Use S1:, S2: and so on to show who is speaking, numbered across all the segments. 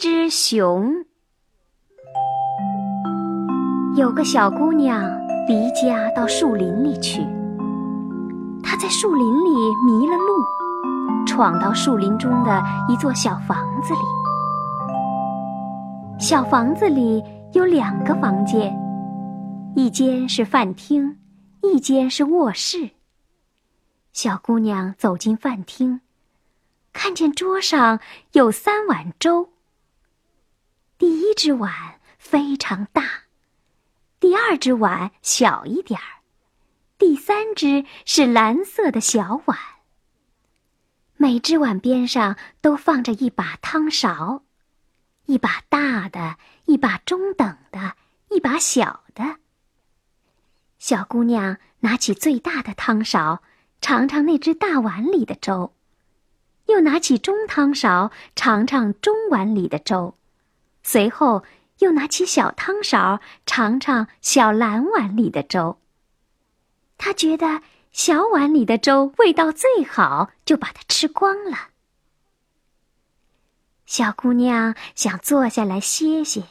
S1: 只熊。有个小姑娘离家到树林里去，她在树林里迷了路，闯到树林中的一座小房子里。小房子里有两个房间，一间是饭厅，一间是卧室。小姑娘走进饭厅。看见桌上有三碗粥。第一只碗非常大，第二只碗小一点儿，第三只是蓝色的小碗。每只碗边上都放着一把汤勺，一把大的，一把中等的，一把小的。小姑娘拿起最大的汤勺，尝尝那只大碗里的粥。又拿起中汤勺尝尝中碗里的粥，随后又拿起小汤勺尝尝小蓝碗里的粥。他觉得小碗里的粥味道最好，就把它吃光了。小姑娘想坐下来歇歇，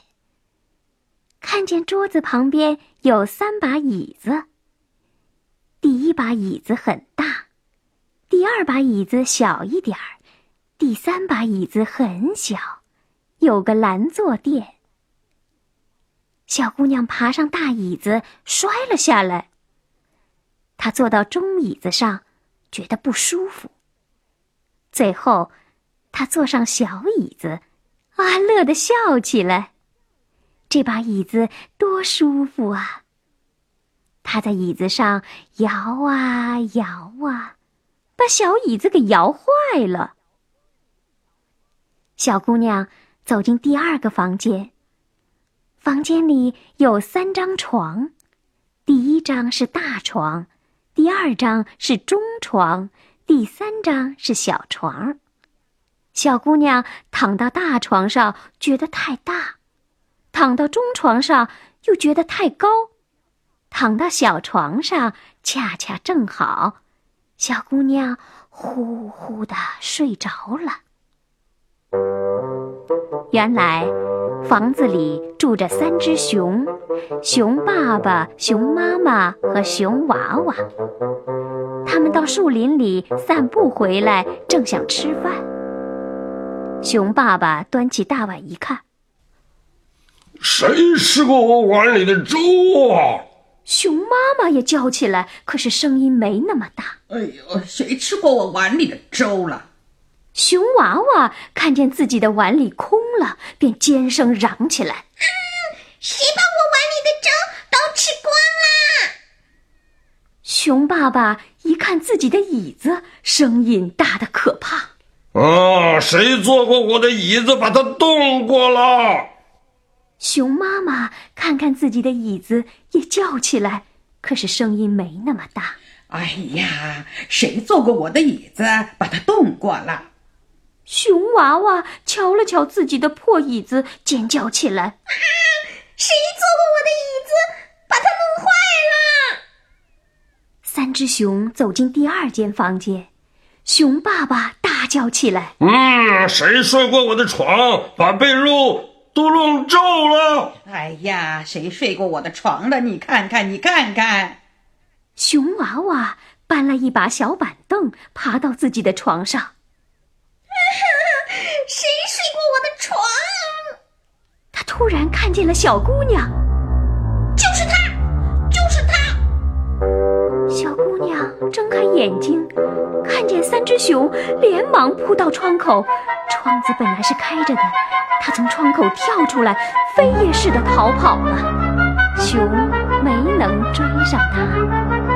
S1: 看见桌子旁边有三把椅子。第一把椅子很大。第二把椅子小一点儿，第三把椅子很小，有个蓝坐垫。小姑娘爬上大椅子，摔了下来。她坐到中椅子上，觉得不舒服。最后，她坐上小椅子，啊，乐得笑起来。这把椅子多舒服啊！她在椅子上摇啊摇啊。把小椅子给摇坏了。小姑娘走进第二个房间。房间里有三张床，第一张是大床，第二张是中床，第三张是小床。小姑娘躺到大床上觉得太大，躺到中床上又觉得太高，躺到小床上恰恰正好。小姑娘呼呼的睡着了。原来，房子里住着三只熊：熊爸爸、熊妈妈和熊娃娃。他们到树林里散步回来，正想吃饭。熊爸爸端起大碗一看，
S2: 谁吃过我碗里的粥啊？
S1: 熊妈妈也叫起来，可是声音没那么大。
S3: 哎呦，谁吃过我碗里的粥了？
S1: 熊娃娃看见自己的碗里空了，便尖声嚷起来：“
S4: 谁把我碗里的粥都吃光啦？”
S1: 熊爸爸一看自己的椅子，声音大的可怕：“
S2: 啊，谁坐过我的椅子，把它动过了？”
S1: 熊妈妈看看自己的椅子，也叫起来，可是声音没那么大。
S3: 哎呀，谁坐过我的椅子，把它动过了？
S1: 熊娃娃瞧了瞧自己的破椅子，尖叫起来：“啊！
S4: 谁坐过我的椅子，把它弄坏了？”
S1: 三只熊走进第二间房间，熊爸爸大叫起来：“
S2: 嗯，谁睡过我的床，把被褥？”都弄皱了！
S3: 哎呀，谁睡过我的床了？你看看，你看看。
S1: 熊娃娃搬了一把小板凳，爬到自己的床上。
S4: 谁睡过我的床？
S1: 他突然看见了小姑娘，
S4: 就是她，就是她。
S1: 小姑娘睁开眼睛，看见三只熊，连忙扑到窗口。窗子本来是开着的。她从窗口跳出来，飞也似的逃跑了。熊没能追上他。